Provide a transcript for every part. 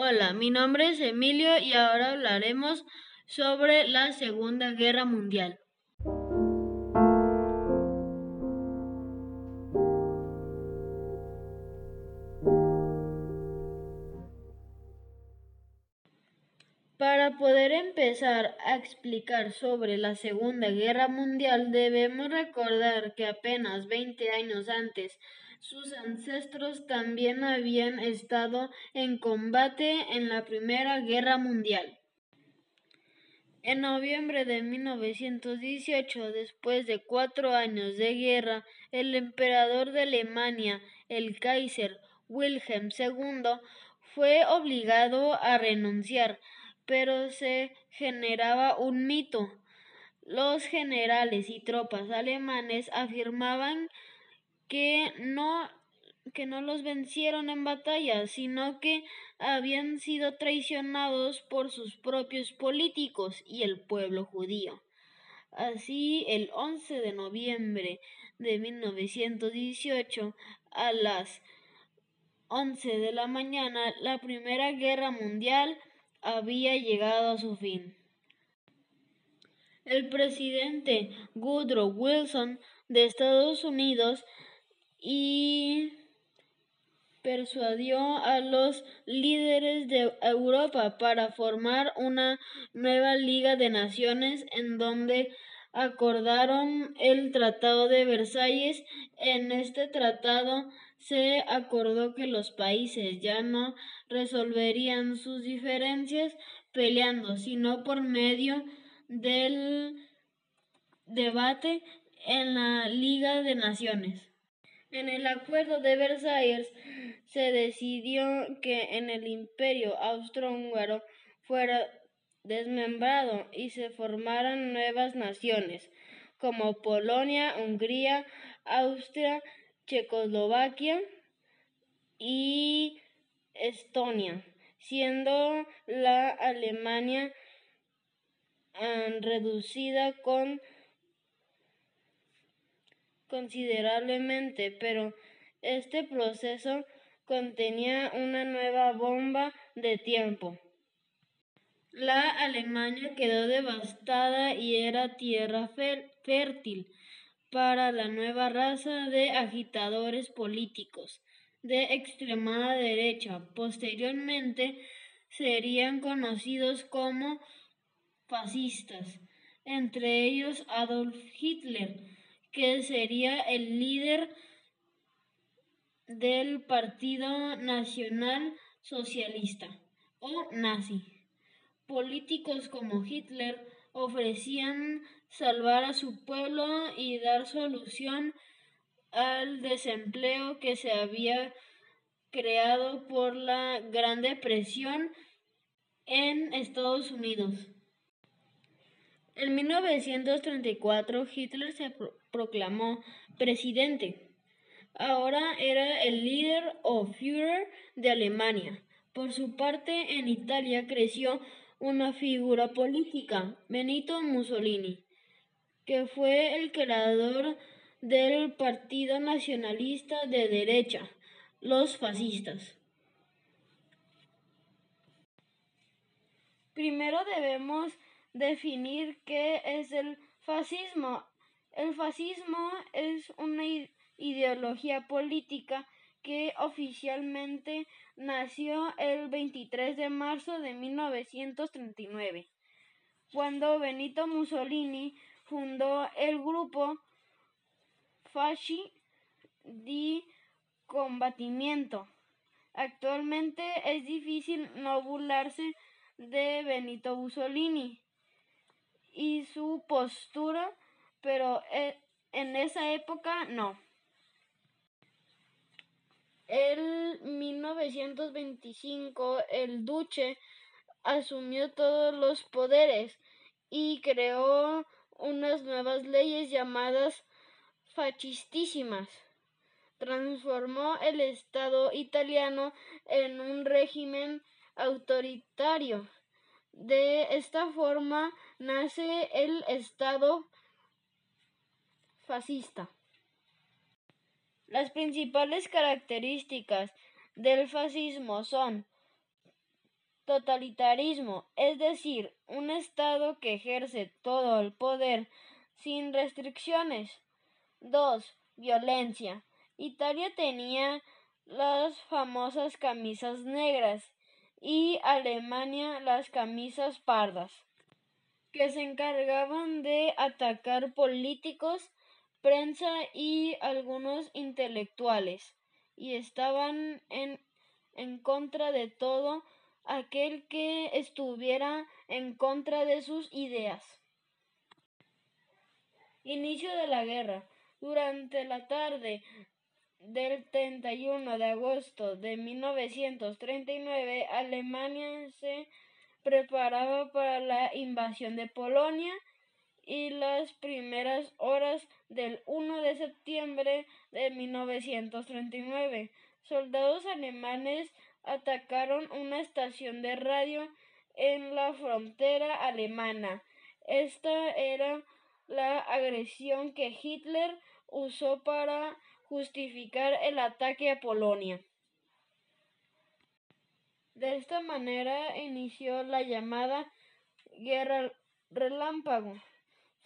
Hola, mi nombre es Emilio y ahora hablaremos sobre la Segunda Guerra Mundial. A explicar sobre la Segunda Guerra Mundial debemos recordar que apenas 20 años antes sus ancestros también habían estado en combate en la Primera Guerra Mundial. En noviembre de 1918, después de cuatro años de guerra, el emperador de Alemania, el Kaiser Wilhelm II, fue obligado a renunciar, pero se generaba un mito. Los generales y tropas alemanes afirmaban que no que no los vencieron en batalla, sino que habían sido traicionados por sus propios políticos y el pueblo judío. Así, el 11 de noviembre de 1918, a las 11 de la mañana, la Primera Guerra Mundial había llegado a su fin. El presidente Woodrow Wilson de Estados Unidos y persuadió a los líderes de Europa para formar una nueva Liga de Naciones en donde acordaron el Tratado de Versalles. En este tratado se acordó que los países ya no resolverían sus diferencias peleando, sino por medio del debate en la Liga de Naciones. En el Acuerdo de Versalles se decidió que en el Imperio austrohúngaro fuera desmembrado y se formaran nuevas naciones como Polonia, Hungría, Austria, Checoslovaquia y Estonia, siendo la Alemania ah, reducida con considerablemente, pero este proceso contenía una nueva bomba de tiempo. La Alemania quedó devastada y era tierra fértil para la nueva raza de agitadores políticos de extremada derecha. Posteriormente serían conocidos como fascistas, entre ellos Adolf Hitler, que sería el líder del Partido Nacional Socialista o nazi. Políticos como Hitler ofrecían salvar a su pueblo y dar solución al desempleo que se había creado por la Gran Depresión en Estados Unidos. En 1934 Hitler se proclamó presidente. Ahora era el líder o Führer de Alemania. Por su parte, en Italia creció una figura política, Benito Mussolini, que fue el creador del Partido Nacionalista de Derecha, los fascistas. Primero debemos definir qué es el fascismo. El fascismo es una ideología política que oficialmente nació el 23 de marzo de 1939, cuando Benito Mussolini fundó el grupo Fasci di Combatimiento. Actualmente es difícil no burlarse de Benito Mussolini, y su postura, pero eh, en esa época no. En 1925 el duque asumió todos los poderes y creó unas nuevas leyes llamadas fascistísimas. Transformó el Estado italiano en un régimen autoritario. De esta forma nace el Estado fascista. Las principales características del fascismo son totalitarismo, es decir, un Estado que ejerce todo el poder sin restricciones. 2. Violencia. Italia tenía las famosas camisas negras y Alemania las camisas pardas, que se encargaban de atacar políticos, prensa y algunos intelectuales, y estaban en, en contra de todo aquel que estuviera en contra de sus ideas. Inicio de la guerra. Durante la tarde del 31 de agosto de 1939, Alemania se preparaba para la invasión de Polonia y las primeras horas del 1 de septiembre de 1939, soldados alemanes atacaron una estación de radio en la frontera alemana. Esta era la agresión que Hitler usó para justificar el ataque a Polonia. De esta manera inició la llamada Guerra Relámpago.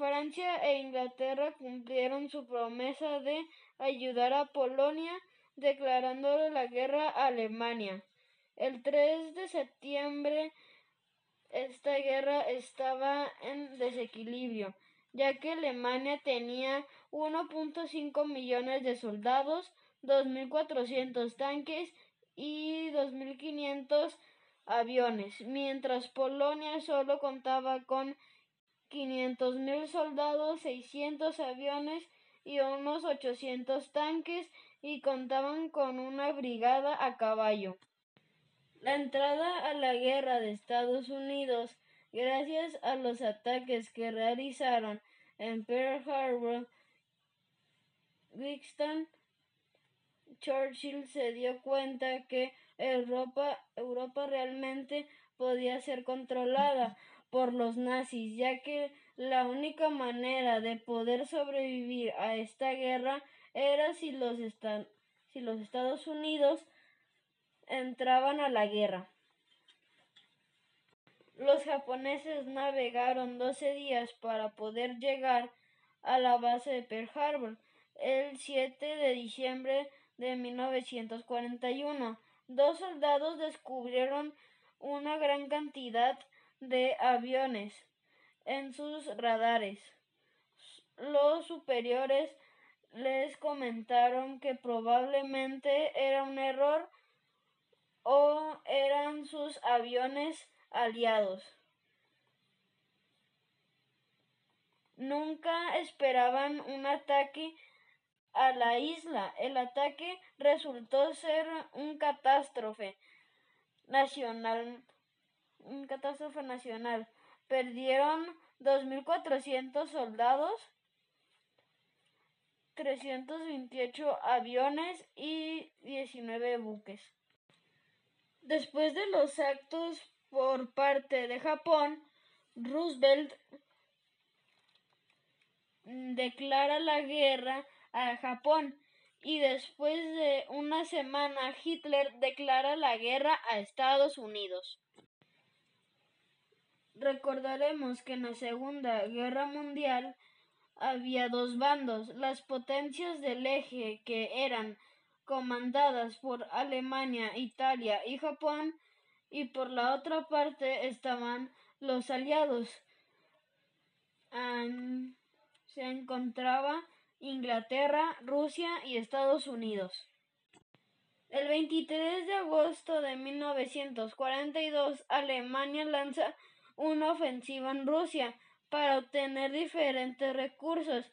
Francia e Inglaterra cumplieron su promesa de ayudar a Polonia declarándole la guerra a Alemania. El 3 de septiembre esta guerra estaba en desequilibrio, ya que Alemania tenía 1.5 millones de soldados, 2.400 tanques y 2.500 aviones, mientras Polonia solo contaba con 500.000 soldados, 600 aviones y unos 800 tanques y contaban con una brigada a caballo. La entrada a la guerra de Estados Unidos, gracias a los ataques que realizaron en Pearl Harbor, Winston Churchill se dio cuenta que Europa, Europa realmente podía ser controlada por los nazis, ya que la única manera de poder sobrevivir a esta guerra era si los, si los Estados Unidos entraban a la guerra. Los japoneses navegaron 12 días para poder llegar a la base de Pearl Harbor el 7 de diciembre de 1941. Dos soldados descubrieron una gran cantidad de aviones en sus radares. Los superiores les comentaron que probablemente era un error o eran sus aviones aliados. Nunca esperaban un ataque a la isla. El ataque resultó ser un catástrofe nacional. Catástrofe nacional. Perdieron 2.400 soldados, 328 aviones y 19 buques. Después de los actos por parte de Japón, Roosevelt declara la guerra a Japón y después de una semana Hitler declara la guerra a Estados Unidos. Recordaremos que en la Segunda Guerra Mundial había dos bandos, las potencias del eje que eran comandadas por Alemania, Italia y Japón, y por la otra parte estaban los aliados. se encontraba Inglaterra, Rusia y Estados Unidos. El 23 de agosto de 1942, Alemania lanza una ofensiva en Rusia para obtener diferentes recursos.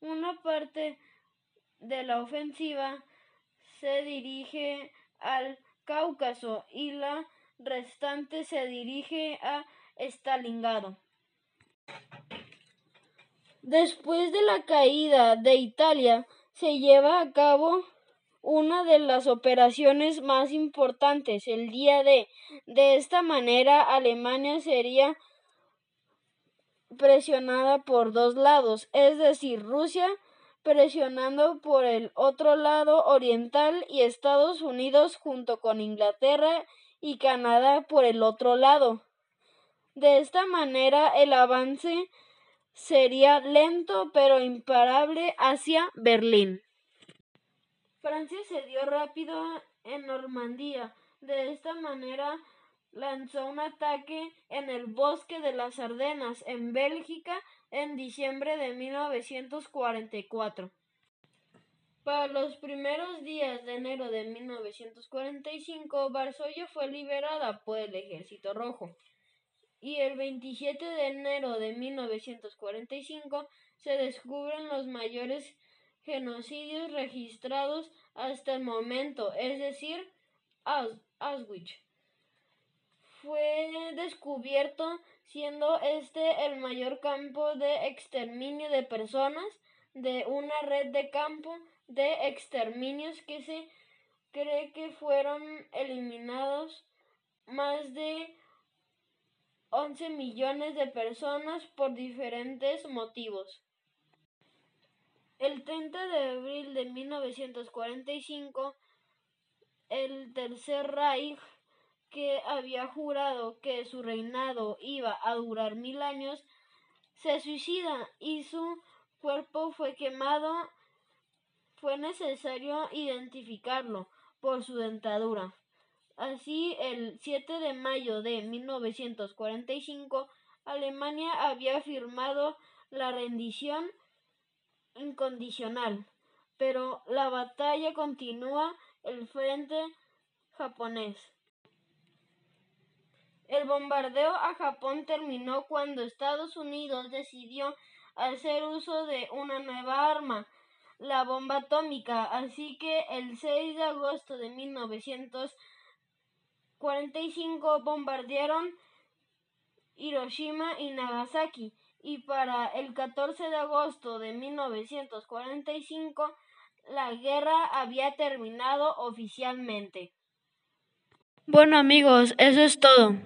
Una parte de la ofensiva se dirige al Cáucaso y la restante se dirige a Stalingrado. Después de la caída de Italia, se lleva a cabo una de las operaciones más importantes, el día D. De esta manera, Alemania sería presionada por dos lados, es decir, Rusia presionando por el otro lado oriental y Estados Unidos junto con Inglaterra y Canadá por el otro lado. De esta manera el avance sería lento pero imparable hacia Berlín. Francia cedió rápido en Normandía. De esta manera lanzó un ataque en el bosque de las Ardenas, en Bélgica, en diciembre de 1944. Para los primeros días de enero de 1945, Varsovia fue liberada por el Ejército Rojo y el 27 de enero de 1945 se descubren los mayores genocidios registrados hasta el momento, es decir, Auschwitz. Fue descubierto siendo este el mayor campo de exterminio de personas de una red de campo de exterminios que se cree que fueron eliminados más de 11 millones de personas por diferentes motivos. El 30 de abril de 1945, el Tercer Reich, que había jurado que su reinado iba a durar mil años, se suicida y su cuerpo fue quemado. Fue necesario identificarlo por su dentadura. Así, el 7 de mayo de 1945, Alemania había firmado la rendición incondicional, pero la batalla continúa el frente japonés. El bombardeo a Japón terminó cuando Estados Unidos decidió hacer uso de una nueva arma, la bomba atómica, así que el 6 de agosto de 1945 45 bombardearon Hiroshima y Nagasaki y para el 14 de agosto de 1945 la guerra había terminado oficialmente. Bueno amigos, eso es todo.